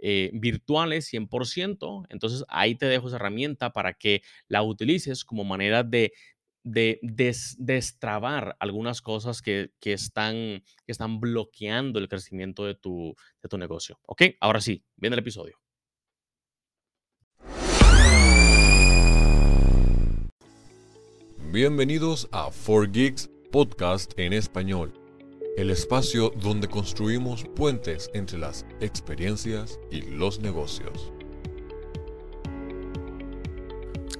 eh, virtuales 100%. Entonces ahí te dejo esa herramienta para que la utilices como manera de, de destrabar algunas cosas que, que, están, que están bloqueando el crecimiento de tu, de tu negocio. ¿Ok? Ahora sí, viene el episodio. Bienvenidos a 4Geeks Podcast en español el espacio donde construimos puentes entre las experiencias y los negocios.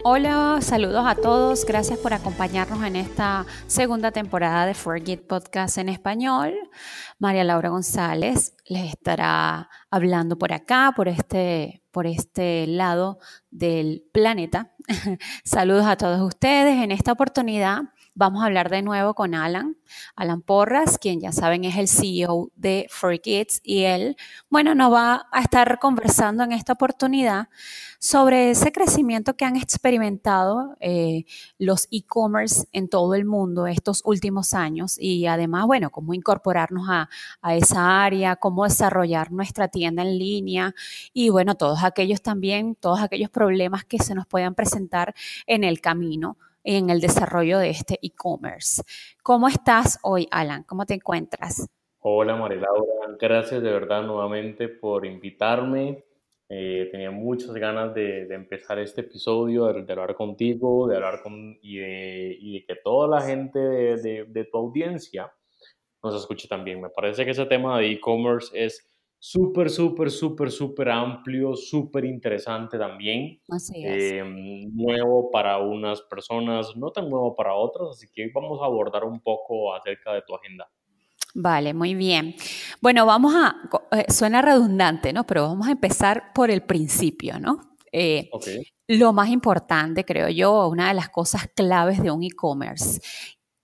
Hola, saludos a todos. Gracias por acompañarnos en esta segunda temporada de Forget Podcast en español. María Laura González les estará hablando por acá, por este, por este lado del planeta. saludos a todos ustedes. En esta oportunidad Vamos a hablar de nuevo con Alan, Alan Porras, quien ya saben es el CEO de For Kids y él, bueno, nos va a estar conversando en esta oportunidad sobre ese crecimiento que han experimentado eh, los e-commerce en todo el mundo estos últimos años y además, bueno, cómo incorporarnos a, a esa área, cómo desarrollar nuestra tienda en línea y bueno, todos aquellos también, todos aquellos problemas que se nos puedan presentar en el camino en el desarrollo de este e-commerce. ¿Cómo estás hoy, Alan? ¿Cómo te encuentras? Hola, María Laura. Gracias de verdad nuevamente por invitarme. Eh, tenía muchas ganas de, empezar este episodio, de, hablar contigo, de hablar con y de, que toda la gente de, tu audiencia nos escuche también. Me parece que ese tema de e-commerce es súper, súper, súper, súper amplio, súper interesante también. Así es. Em, nuevo para unas personas, no tan nuevo para otras, así que vamos a abordar un poco acerca de tu agenda. Vale, muy bien. Bueno, vamos a, eh, suena redundante, ¿no? Pero vamos a empezar por el principio, ¿no? Eh, lo más importante, creo yo, una de las cosas claves de un e-commerce.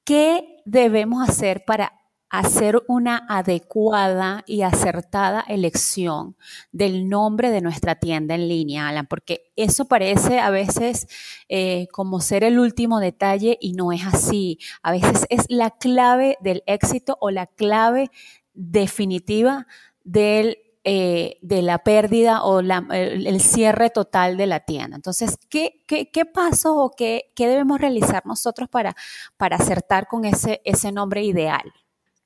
¿Qué debemos hacer para hacer una adecuada y acertada elección del nombre de nuestra tienda en línea, Alan, porque eso parece a veces eh, como ser el último detalle y no es así. A veces es la clave del éxito o la clave definitiva del eh, de la pérdida o el, cierre total de la tienda. Entonces, ¿qué, qué, pasos o qué, qué, debemos realizar nosotros para, para acertar con ese, ese nombre ideal?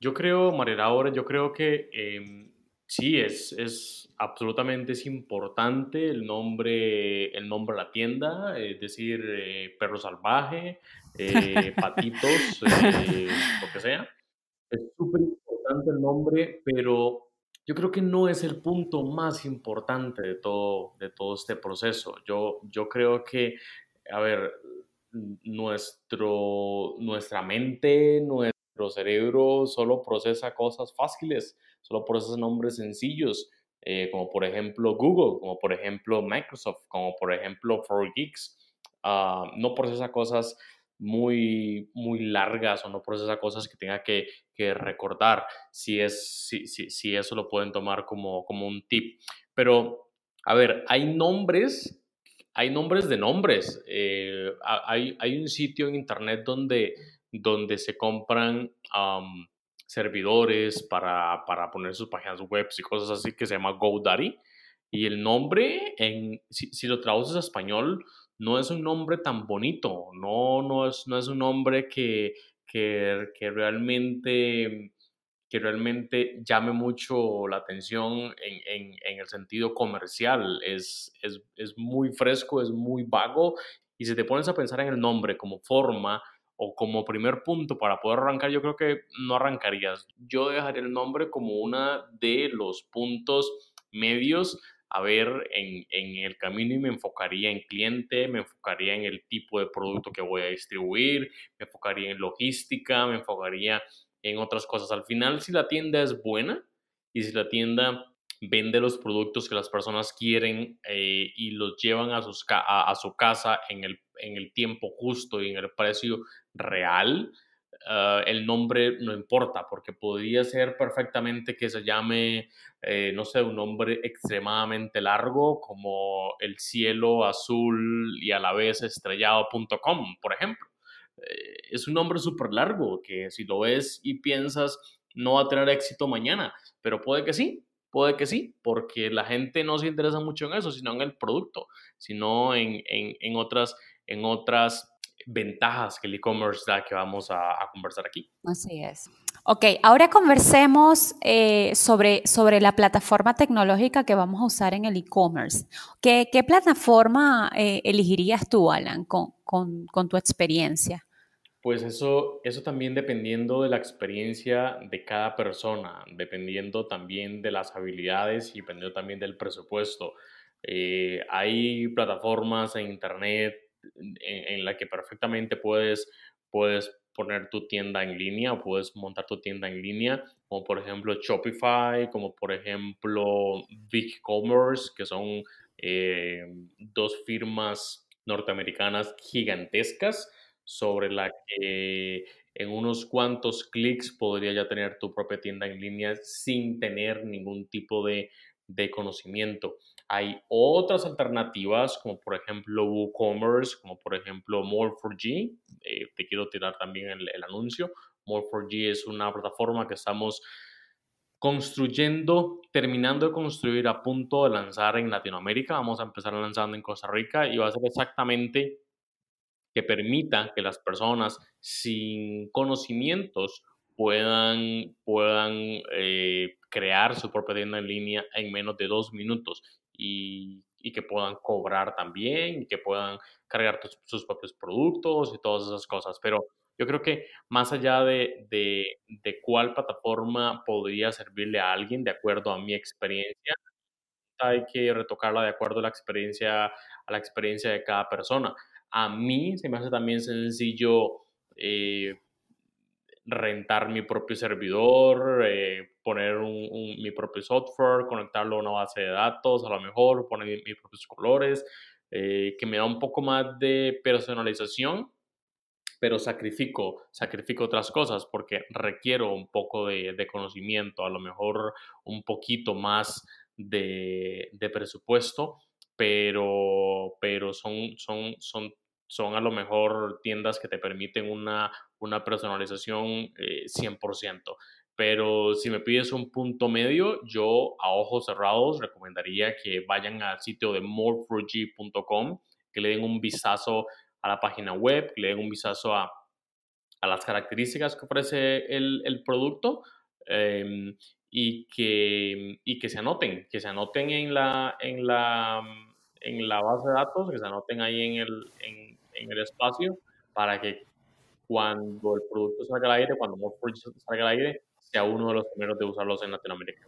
Yo creo, María ahora yo creo que em, sí, es, es absolutamente es importante el nombre, el nombre de la tienda, es decir, eh, perro salvaje, eh, patitos, eh, lo que sea. Es súper importante el nombre, pero yo creo que no es el punto más importante de todo, de todo este proceso. Yo, yo creo que a ver, nuestro, nuestra mente, nuestro cerebro solo procesa cosas fáciles, solo procesa nombres sencillos, eh, como por ejemplo Google, como por ejemplo Microsoft, como por ejemplo 4Geeks. Ah, no procesa cosas muy, muy largas o no procesa cosas que tenga que, que recordar, si, es, si, si, si, eso lo pueden tomar como, como un tip. Pero, a ver, hay nombres, hay nombres de nombres. Eh, hay, hay, un sitio en internet donde, donde se compran servidores para, para, poner sus páginas web y cosas así que se llama GoDaddy. Y el nombre, en, si, si lo traduces a español, no es un nombre tan bonito, no, no, es, no es un nombre que, que, que, realmente, que realmente llame mucho la atención en, en, en el sentido comercial. Es, es, es, muy fresco, es muy vago y si te pones a pensar en el nombre como forma o como primer punto para poder arrancar, yo creo que no arrancarías. Yo dejaría el nombre como una de los puntos medios a ver en, en, el camino y me enfocaría en cliente, me enfocaría en el tipo de producto que voy a distribuir, me enfocaría en logística, me enfocaría en otras cosas. Al final, si la tienda es buena y si la tienda vende los productos que las personas quieren eh, y los llevan a, sus, a, a su casa en el, en el tiempo justo y en el precio real, Ah, el nombre no importa, porque podría ser perfectamente que se llame, eh, no sé, un nombre extremadamente largo como el cielo azul y a la vez estrellado.com, por ejemplo. Eh, es un nombre súper largo que si lo ves y piensas no va a tener éxito mañana, pero puede que sí, puede que sí, porque la gente no se interesa mucho en eso, sino en el producto, sino en, en, en otras, en otras ventajas que el e-commerce da que vamos a, conversar aquí. Así es. Ok, ahora conversemos eh, sobre, sobre la plataforma tecnológica que vamos a usar en el e-commerce. ¿Qué, ¿Qué, plataforma eh, elegirías tú, Alan, con, con, con, tu experiencia? Pues eso, eso también dependiendo de la experiencia de cada persona, dependiendo también de las habilidades y dependiendo también del presupuesto. Eh, hay plataformas en Internet en, la que perfectamente puedes, puedes poner tu tienda en línea o puedes montar tu tienda en línea, como por ejemplo Shopify, como por ejemplo BigCommerce, que son eh, dos firmas norteamericanas gigantescas sobre la que en unos cuantos clics podría ya tener tu propia tienda en línea sin tener ningún tipo de, de conocimiento. Hay otras alternativas, como por ejemplo WooCommerce, como por ejemplo More4G. Eh, te quiero tirar también el, anuncio. More4G es una plataforma que estamos construyendo, terminando de construir a punto de lanzar en Latinoamérica. Vamos a empezar lanzando en Costa Rica y va a ser exactamente que permita que las personas sin conocimientos puedan, puedan eh, crear su propia tienda en línea en menos de dos minutos y, que puedan cobrar también y que puedan cargar sus propios productos y todas esas cosas. Pero yo creo que más allá de, de, de, cuál plataforma podría servirle a alguien de acuerdo a mi experiencia, hay que retocarla de acuerdo a la experiencia, a la experiencia de cada persona. A mí se me hace también sencillo eh, rentar mi propio servidor, eh, poner mi propio software, conectarlo a una base de datos, a lo mejor poner mis propios colores, eh, que me da un poco más de personalización, pero sacrifico, sacrifico otras cosas porque requiero un poco de, conocimiento, a lo mejor un poquito más de, presupuesto, pero, pero son, son, son son a lo mejor tiendas que te permiten una, una personalización 100%. Eh, Pero si me pides un punto medio, yo a ojos cerrados recomendaría que vayan al sitio de more4g.com, que le den un vistazo a la página web, que le den un vistazo a, a las características que ofrece el, el producto em, y, que, y que se anoten, que se anoten en la, en la, en la base de datos, que se anoten ahí en el, en, el espacio para que cuando el producto salga al aire, cuando Morpheus salga al aire, sea uno de los primeros de usarlos en Latinoamérica.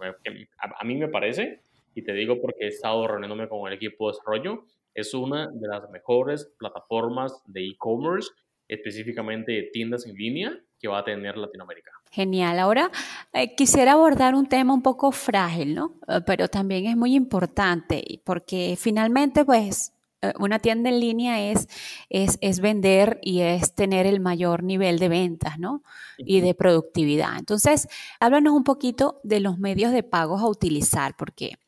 A, mí me parece y te digo porque he estado reuniéndome con el equipo de desarrollo, es una de las mejores plataformas de e-commerce, específicamente de tiendas en línea, que va a tener Latinoamérica. Genial. Ahora eh, quisiera abordar un tema un poco frágil, ¿no? Eh, pero también es muy importante porque finalmente, pues, una tienda en línea es, es, es, vender y es tener el mayor nivel de ventas, ¿no? Y de productividad. Entonces, háblanos un poquito de los medios de pago a utilizar, porque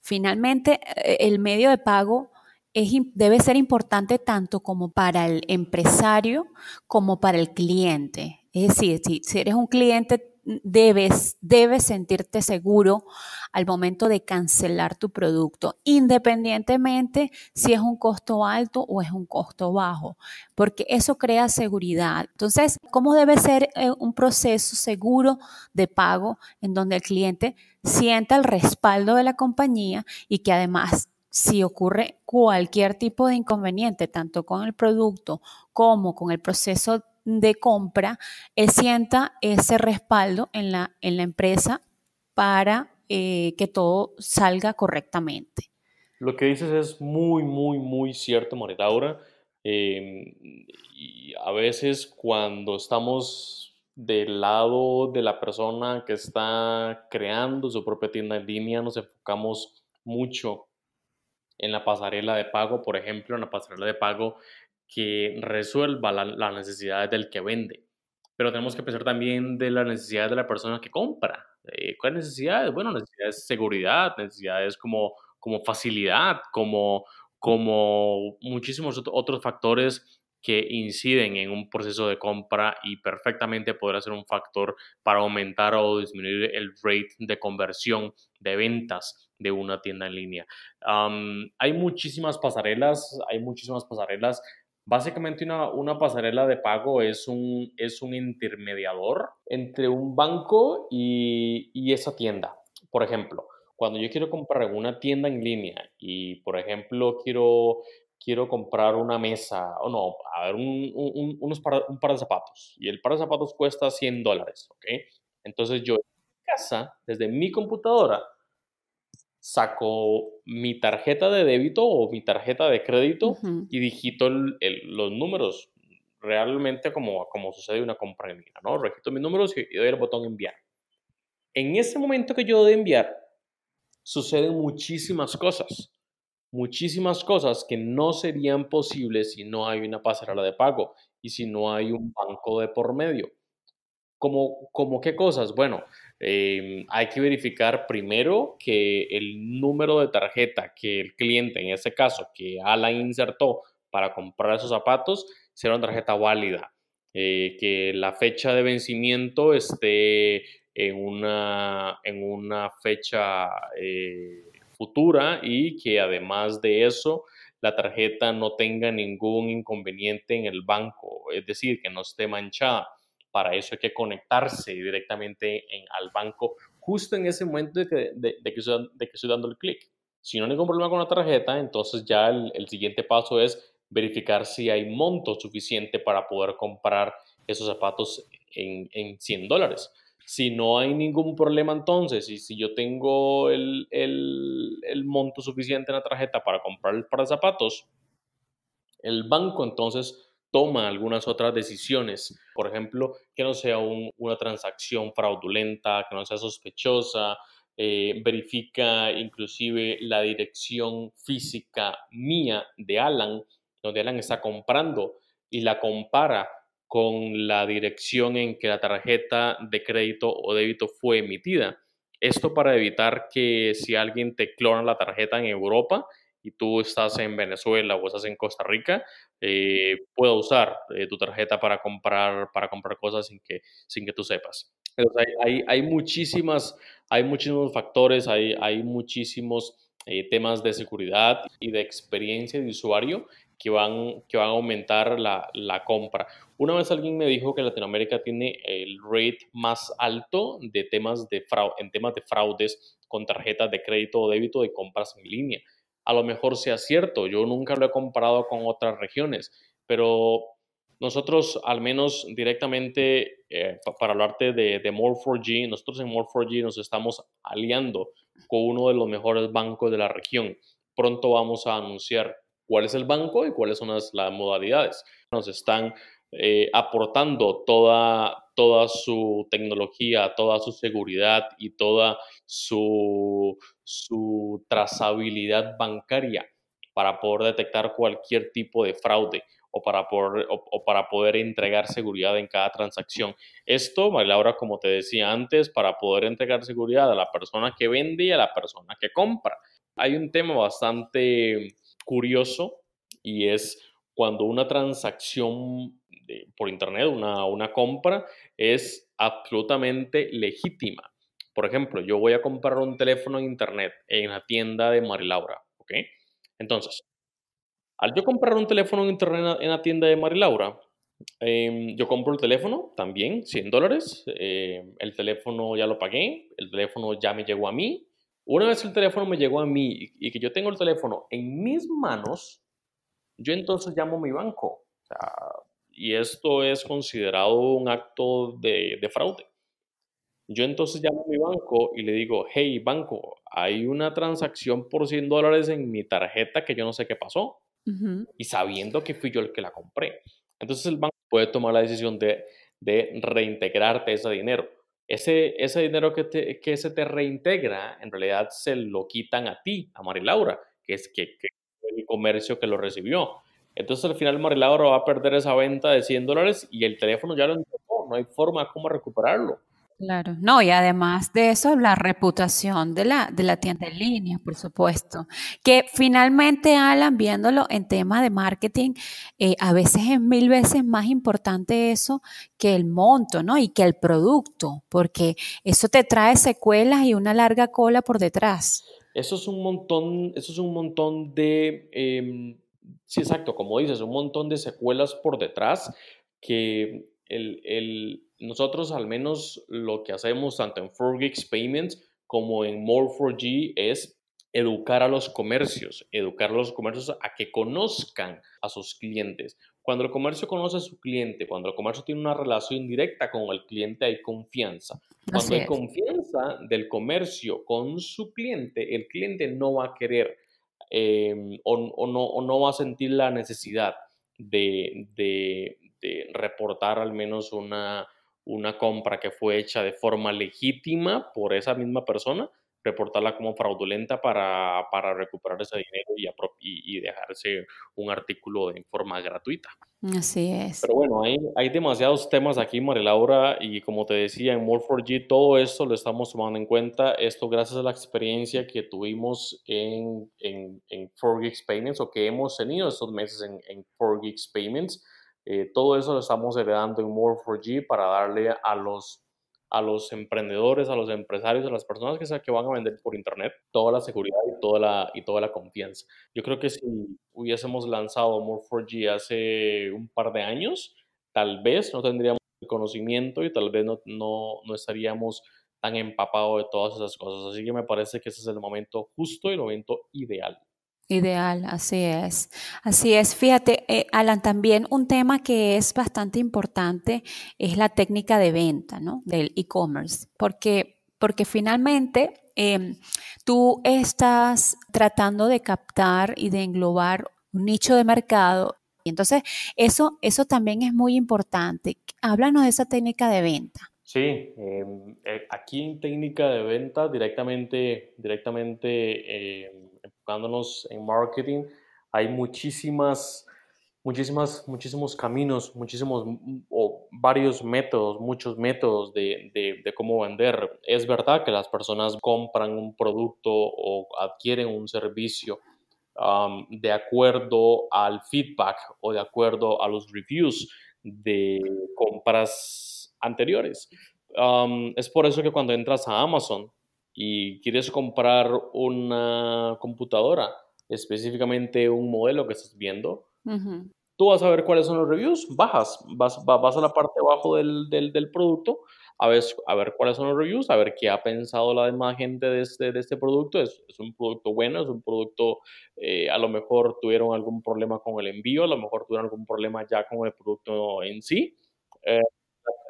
finalmente el medio de pago es, debe ser importante tanto como para el empresario como para el cliente. Es decir, si, eres un cliente, debes, sentirte seguro al momento de cancelar tu producto, independientemente si es un costo alto o es un costo bajo, porque eso crea seguridad. Entonces, ¿cómo debe ser eh, un proceso seguro de pago en donde el cliente sienta el respaldo de la compañía y que además si ocurre cualquier tipo de inconveniente, tanto con el producto como con el proceso de compra, él sienta ese respaldo en la, en la empresa para eh, que todo salga correctamente. Lo que dices es muy, muy, muy cierto. Eh, y a veces cuando estamos del lado de la persona que está creando su propia tienda en línea, nos enfocamos mucho en la pasarela de pago, por ejemplo, en la pasarela de pago que resuelva las necesidades del que vende. Pero tenemos que pensar también de las necesidades de la persona que compra. Eh, ¿Cuáles necesidades? Bueno, necesidades de seguridad, necesidades como, como facilidad, como, como muchísimos otros factores que inciden en un proceso de compra y perfectamente podrá ser un factor para aumentar o disminuir el rate de conversión de ventas de una tienda en línea. hay muchísimas pasarelas, hay muchísimas pasarelas. Básicamente una, una, pasarela de pago es un, es un intermediador entre un banco y, y esa tienda. Por ejemplo, cuando yo quiero comprar una tienda en línea y, por ejemplo, quiero quiero comprar una mesa, o no, a ver, un, un, unos par, un par de zapatos. Y el par de zapatos cuesta 100 dólares, ¿ok? Entonces yo en casa, desde mi computadora, saco mi tarjeta de débito o mi tarjeta de crédito y digito los números realmente como, como sucede una compra en línea, ¿no? Registro mis números y, doy el botón enviar. En ese momento que yo doy enviar, suceden muchísimas cosas muchísimas cosas que no serían posibles si no hay una pasarela de pago y si no hay un banco de por medio. ¿Cómo, como qué cosas? Bueno, em, hay que verificar primero que el número de tarjeta que el cliente, en ese caso, que Alan insertó para comprar esos zapatos, sea una tarjeta válida. Eh, que la fecha de vencimiento esté en una, en una fecha eh, futura y que además de eso la tarjeta no tenga ningún inconveniente en el banco, es decir, que no esté manchada. Para eso hay que conectarse directamente en, al banco justo en ese momento de que, de, de que estoy dando el clic. Si no hay ningún problema con la tarjeta, entonces ya el, el siguiente paso es verificar si hay monto suficiente para poder comprar esos zapatos en, en 100 dólares. Si no hay ningún problema entonces, y si yo tengo el, monto suficiente en la tarjeta para comprar el zapatos, el banco entonces toma algunas otras decisiones. Por ejemplo, que no sea una transacción fraudulenta, que no sea sospechosa, eh, verifica inclusive la dirección física mía de Alan, donde Alan está comprando y la compara con la dirección en que la tarjeta de crédito o débito fue emitida. Esto para evitar que si alguien te clona la tarjeta en Europa y tú estás en Venezuela o estás en Costa Rica, eh, pueda usar eh, tu tarjeta para comprar, para comprar cosas sin que, sin que tú sepas. hay, hay, muchísimas, hay muchísimos factores, hay, hay muchísimos eh, temas de seguridad y de experiencia de usuario que van, que van a aumentar la, la, compra. Una vez alguien me dijo que Latinoamérica tiene el rate más alto de temas de fraude, en temas de fraudes con tarjetas de crédito o débito de compras en línea. A lo mejor sea cierto, yo nunca lo he comparado con otras regiones, pero nosotros, al menos directamente, eh, para hablarte de, de More4G, nosotros en More4G nos estamos aliando con uno de los mejores bancos de la región. Pronto vamos a anunciar cuál es el banco y cuáles son las, modalidades. Nos están eh, aportando toda, toda su tecnología, toda su seguridad y toda su, su trazabilidad bancaria para poder detectar cualquier tipo de fraude o para, poder, o, para poder entregar seguridad en cada transacción. Esto, Laura, como te decía antes, para poder entregar seguridad a la persona que vende y a la persona que compra. Hay un tema bastante curioso y es cuando una transacción por Internet, una, una compra, es absolutamente legítima. Por ejemplo, yo voy a comprar un teléfono en Internet en la tienda de Marilaura, ¿ok? Entonces, al yo comprar un teléfono en Internet en la tienda de Marilaura, eh, yo compro el teléfono también, 100 dólares. Eh, el teléfono ya lo pagué, el teléfono ya me llegó a mí. Una vez el teléfono me llegó a mí y, que yo tengo el teléfono en mis manos, yo entonces llamo a mi banco. y esto es considerado un acto de, de fraude. Yo entonces llamo a mi banco y le digo, hey banco, hay una transacción por 100 dólares en mi tarjeta que yo no sé qué pasó. Y sabiendo que fui yo el que la compré. Entonces el banco puede tomar la decisión de, de reintegrarte ese dinero. Ese, ese dinero que, te, que se te reintegra, en realidad se lo quitan a ti, a Marilaura, que es que, que el comercio que lo recibió. Entonces al final Marilaura va a perder esa venta de 100 dólares y el teléfono ya lo entregó, no hay forma como recuperarlo. Claro, no, y además de eso, la reputación de la, de la tienda en línea, por supuesto. Que finalmente, Alan, viéndolo en tema de marketing, eh, a veces es mil veces más importante eso que el monto, ¿no? Y que el producto, porque eso te trae secuelas y una larga cola por detrás. Eso es un montón, eso es un montón de, em, sí, exacto, como dices, un montón de secuelas por detrás que el, nosotros al menos lo que hacemos tanto en 4Geeks Payments como en More4G es educar a los comercios, educar a los comercios a que conozcan a sus clientes. Cuando el comercio conoce a su cliente, cuando el comercio tiene una relación directa con el cliente, hay confianza. Cuando hay confianza del comercio con su cliente, el cliente no va a querer em, o, no, o, no, va a sentir la necesidad de, de reportar al menos una, una compra que fue hecha de forma legítima por esa misma persona, reportarla como fraudulenta para, para recuperar ese dinero y, y, dejarse un artículo en forma gratuita. Así es. Pero bueno, hay, hay demasiados temas aquí, María Laura, y como te decía, en More4G todo esto lo estamos tomando en cuenta. Esto gracias a la experiencia que tuvimos en, en, en 4Geeks Payments o que hemos tenido estos meses en, en 4Geeks Payments eh, todo eso lo estamos heredando en More4G para darle a los, a los emprendedores, a los empresarios, a las personas que, que van a vender por Internet toda la seguridad y toda la, y toda la confianza. Yo creo que si hubiésemos lanzado More4G hace un par de años, tal vez no tendríamos el conocimiento y tal vez no, no, no estaríamos tan empapados de todas esas cosas. Así que me parece que ese es el momento justo y el momento ideal. Ideal, así es. Así es. Fíjate, eh, Alan, también un tema que es bastante importante es la técnica de venta, ¿no? Del e-commerce, porque, porque finalmente em, tú estás tratando de captar y de englobar un nicho de mercado. Y entonces, eso, eso también es muy importante. Háblanos de esa técnica de venta. Sí, em, eh, aquí en técnica de venta directamente, directamente em, en marketing, hay muchísimas, muchísimas, muchísimos caminos, muchísimos o varios métodos, muchos métodos de, de, cómo vender. Es verdad que las personas compran un producto o adquieren un servicio de acuerdo al feedback o de acuerdo a los reviews de compras anteriores. Es por eso que cuando entras a Amazon, y quieres comprar una computadora, específicamente un modelo que estás viendo, tú vas a ver cuáles son los reviews, bajas, vas, vas a la parte de abajo del, del, del, producto, a ver, a ver cuáles son los reviews, a ver qué ha pensado la demás gente de este, de este producto. Es, es un producto bueno, es un producto, eh, a lo mejor tuvieron algún problema con el envío, a lo mejor tuvieron algún problema ya con el producto en sí. Eh,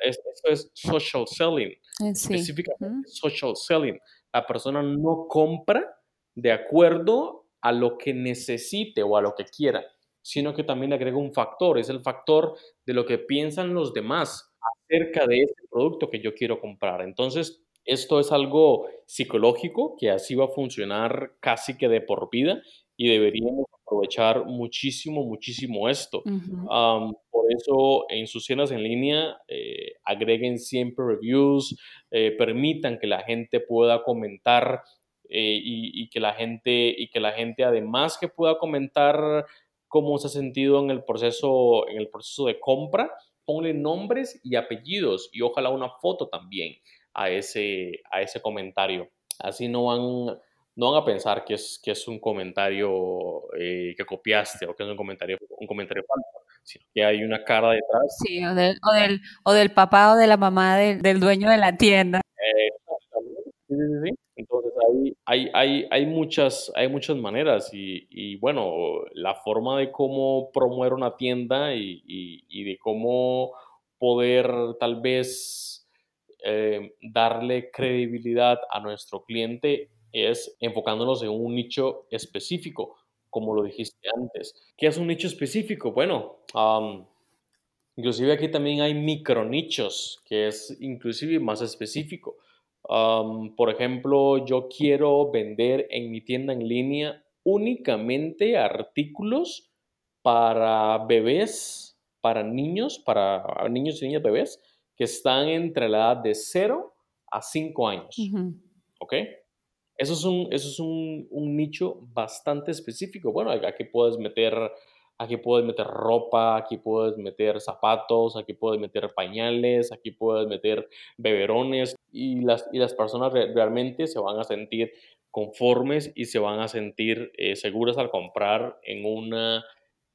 eso es social selling, específicamente social selling la persona no compra de acuerdo a lo que necesite o a lo que quiera, sino que también agrega un factor, es el factor de lo que piensan los demás acerca de ese producto que yo quiero comprar. Entonces, esto es algo psicológico que así va a funcionar casi que de por vida y deberíamos aprovechar muchísimo, muchísimo esto. por eso en sus tiendas en línea eh, agreguen siempre reviews, eh, permitan que la gente pueda comentar eh, y, que la gente, y que la gente además que pueda comentar cómo se ha sentido en el proceso, en el proceso de compra, ponle nombres y apellidos y ojalá una foto también a ese, a ese comentario. Así no van no van a pensar que es, que es un comentario eh, que copiaste o que es un comentario, un comentario falso, sino que hay una cara detrás. Sí, o del, o del, o del papá o de la mamá del, dueño de la tienda. sí, sí, sí. Entonces hay, hay, hay, hay, muchas, hay muchas maneras y, y, bueno, la forma de cómo promover una tienda y, y, de cómo poder tal vez eh, darle credibilidad a nuestro cliente es enfocándonos en un nicho específico, como lo dijiste antes. ¿Qué es un nicho específico? Bueno, inclusive aquí también hay micronichos, que es inclusive más específico. por ejemplo, yo quiero vender en mi tienda en línea únicamente artículos para bebés, para niños, para niños y niñas bebés que están entre la edad de 0 a 5 años. ¿Ok? Eso es un, eso es un, un nicho bastante específico. Bueno, aquí puedes meter aquí puedes meter ropa, aquí puedes meter zapatos, aquí puedes meter pañales, aquí puedes meter beberones y las, y las personas realmente se van a sentir conformes y se van a sentir eh, seguras al comprar en una,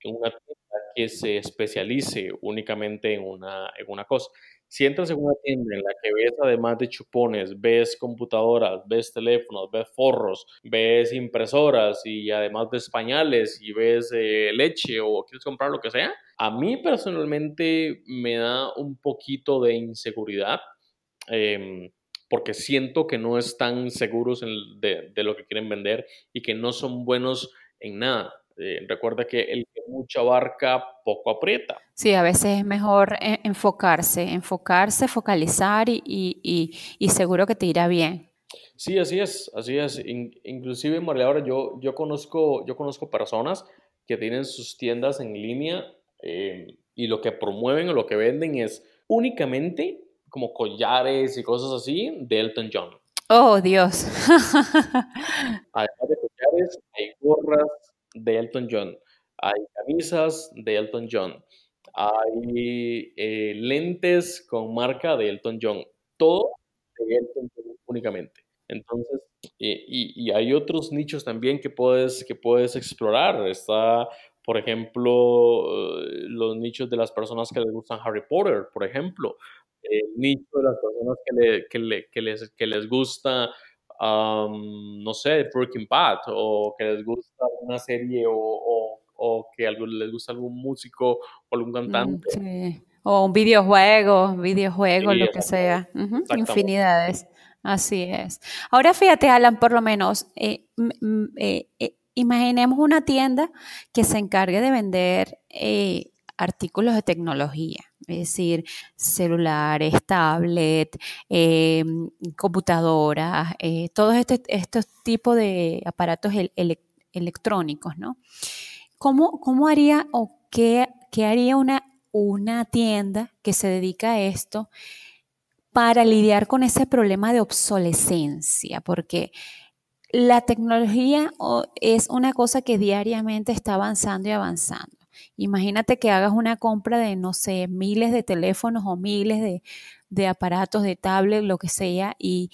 en una tienda que se especialice únicamente en una, en una cosa. Si entras en una tienda en la que ves además de chupones, ves computadoras, ves teléfonos, ves forros, ves impresoras y además ves pañales y ves eh, leche o quieres comprar lo que sea, a mí personalmente me da un poquito de inseguridad. Em, porque siento que no están seguros de, de, lo que quieren vender y que no son buenos en nada. Eh, recuerda que el que mucha abarca, poco aprieta. Sí, a veces es mejor eh, enfocarse, enfocarse, focalizar y, seguro que te irá bien. Sí, así es, así es. inclusive, María, ahora yo, yo, conozco, yo conozco personas que tienen sus tiendas en línea eh, y lo que promueven o lo que venden es únicamente como collares y cosas así de Elton John. Oh, Dios. Además de collares, hay gorras, de Elton John, hay camisas de Elton John, hay eh, lentes con marca de Elton John, todo de Elton John únicamente. Entonces, y, hay otros nichos también que puedes, que puedes explorar. Está, por ejemplo, los nichos de las personas que les gustan Harry Potter, por ejemplo. El nicho de las personas que, le, que, les, que les gusta no sé, Breaking Bad, o que les gusta una serie, o, o, que les gusta algún músico o algún mm, cantante. O un videojuego, videojuego, lo que sea. Infinidades. Así es. Ahora fíjate, Alan, por lo menos, eh, eh, eh, imaginemos una tienda que se encargue de vender artículos de tecnología, es decir, celulares, tablet, em, computadoras, eh, todos este, estos tipos de aparatos electrónicos, ¿no? ¿Cómo, ¿Cómo, haría o qué, qué haría una, una tienda que se dedica a esto para lidiar con ese problema de obsolescencia? Porque la tecnología es una cosa que diariamente está avanzando y avanzando. Imagínate que hagas una compra de, no sé, miles de teléfonos o miles de, aparatos, de tablet, lo que sea, y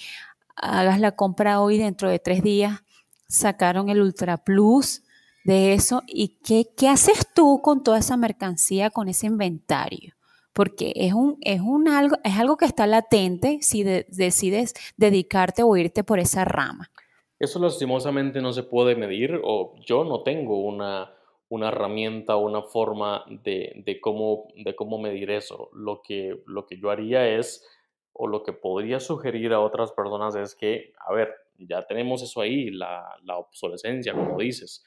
hagas la compra hoy, dentro de tres días sacaron el Ultra Plus de eso. ¿Y qué, qué haces tú con toda esa mercancía, con ese inventario? Porque es, un, es, un algo, es algo que está latente si decides dedicarte o irte por esa rama. Eso lastimosamente no se puede medir o yo no tengo una una herramienta o una forma de, de, cómo, de cómo medir eso. Lo que, lo que yo haría es, o lo que podría sugerir a otras personas es que, a ver, ya tenemos eso ahí, la, la obsolescencia, como dices.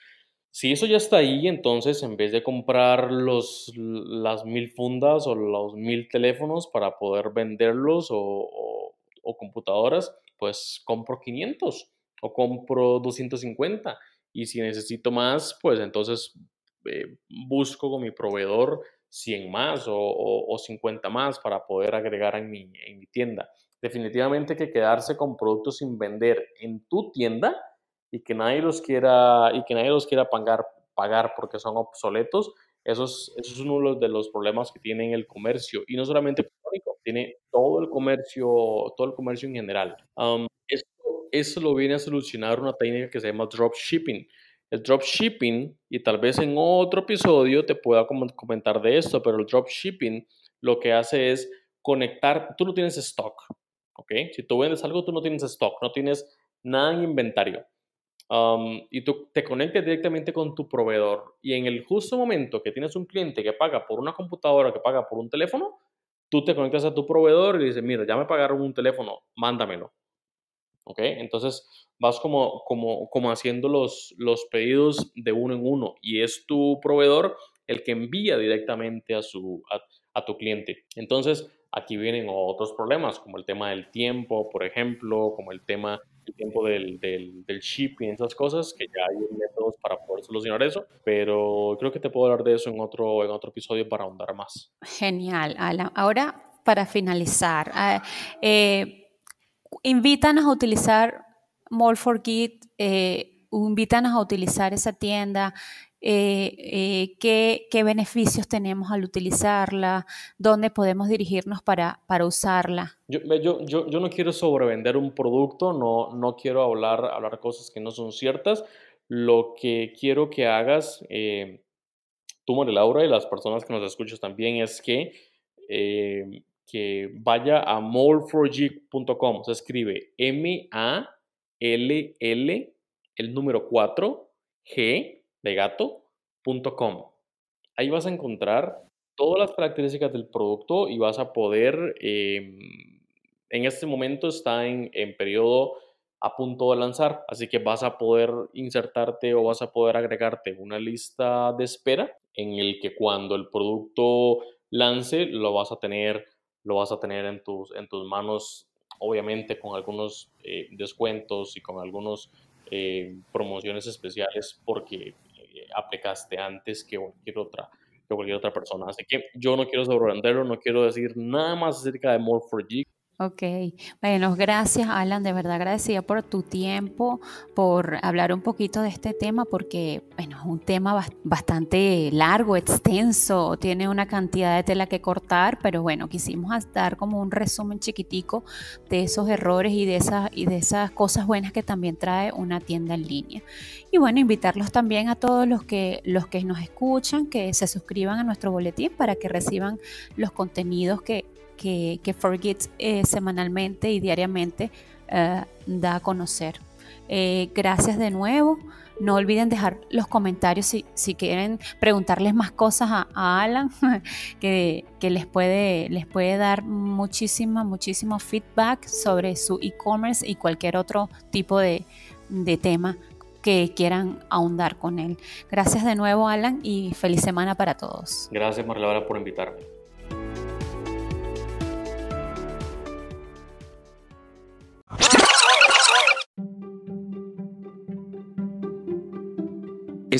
Si eso ya está ahí, entonces en vez de comprar los, las mil fundas o los mil teléfonos para poder venderlos o, computadoras, pues compro 500 o compro 250. Y si necesito más, pues entonces eh, busco con mi proveedor 100 más o, o, 50 más para poder agregar en mi, en mi tienda. Definitivamente que quedarse con productos sin vender en tu tienda y que nadie los quiera, y que nadie los quiera pagar, pagar porque son obsoletos, eso es, eso es uno de los problemas que tiene el comercio. Y no solamente tiene todo el comercio, todo el comercio en general. Um, eso lo viene a solucionar una técnica que se llama dropshipping. El dropshipping, y tal vez en otro episodio te pueda comentar de esto, pero el dropshipping lo que hace es conectar, tú no tienes stock, ¿ok? Si tú vendes algo, tú no tienes stock, no tienes nada en inventario y tú te conectes directamente con tu proveedor y en el justo momento que tienes un cliente que paga por una computadora, que paga por un teléfono, tú te conectas a tu proveedor y dices, mira, ya me pagaron un teléfono, mándamelo. ¿Ok? Entonces vas como, como, como haciendo los, los pedidos de uno en uno y es tu proveedor el que envía directamente a, su, a tu cliente. Entonces, aquí vienen otros problemas, como el tema del tiempo, por ejemplo, como el tema el tiempo del, del, del, shipping, esas cosas, que ya hay métodos para poder solucionar eso, pero creo que te puedo hablar de eso en otro, en otro episodio para ahondar más. Genial, Alan. Ahora, para finalizar, ah, eh, invítanos a utilizar Mall for Git, eh, invítanos a utilizar esa tienda, eh, eh, qué, beneficios tenemos al utilizarla, dónde podemos dirigirnos para, usarla. Yo, no quiero sobrevender un producto, no, quiero hablar, cosas que no son ciertas. Lo que quiero que hagas, eh, tú, María Laura, y las personas que nos escuchan también, es que, que vaya a moreforg.com. Se escribe M-A-L-L, el número 4, G de gato.com. Ahí vas a encontrar todas las características del producto y vas a poder, em, en este momento está en, en periodo a punto de lanzar, así que vas a poder insertarte o vas a poder agregarte una lista de espera en el que cuando el producto lance lo vas a tener, lo vas a tener en tus, en tus manos, obviamente con algunos eh, descuentos y con algunos eh, promociones especiales porque aplicaste antes que cualquier otra que cualquier otra persona. Así que yo no quiero sobrevenderlo, no quiero decir nada más acerca de More4G. Ok, bueno, gracias Alan, de verdad agradecida por tu tiempo, por hablar un poquito de este tema, porque bueno, es un tema bastante largo, extenso, tiene una cantidad de tela que cortar, pero bueno, quisimos dar como un resumen chiquitico de esos errores y de esas, y de esas cosas buenas que también trae una tienda en línea. Y bueno, invitarlos también a todos los que, los que nos escuchan, que se suscriban a nuestro boletín para que reciban los contenidos que que, que Forget eh, semanalmente y diariamente eh, da a conocer. Eh, gracias de nuevo. No olviden dejar los comentarios si, si quieren preguntarles más cosas a, Alan, que, que, les, puede, les puede dar muchísimo, muchísimo feedback sobre su e-commerce y cualquier otro tipo de, de tema que quieran ahondar con él. Gracias de nuevo, Alan, y feliz semana para todos. Gracias, Marlora, por invitarme.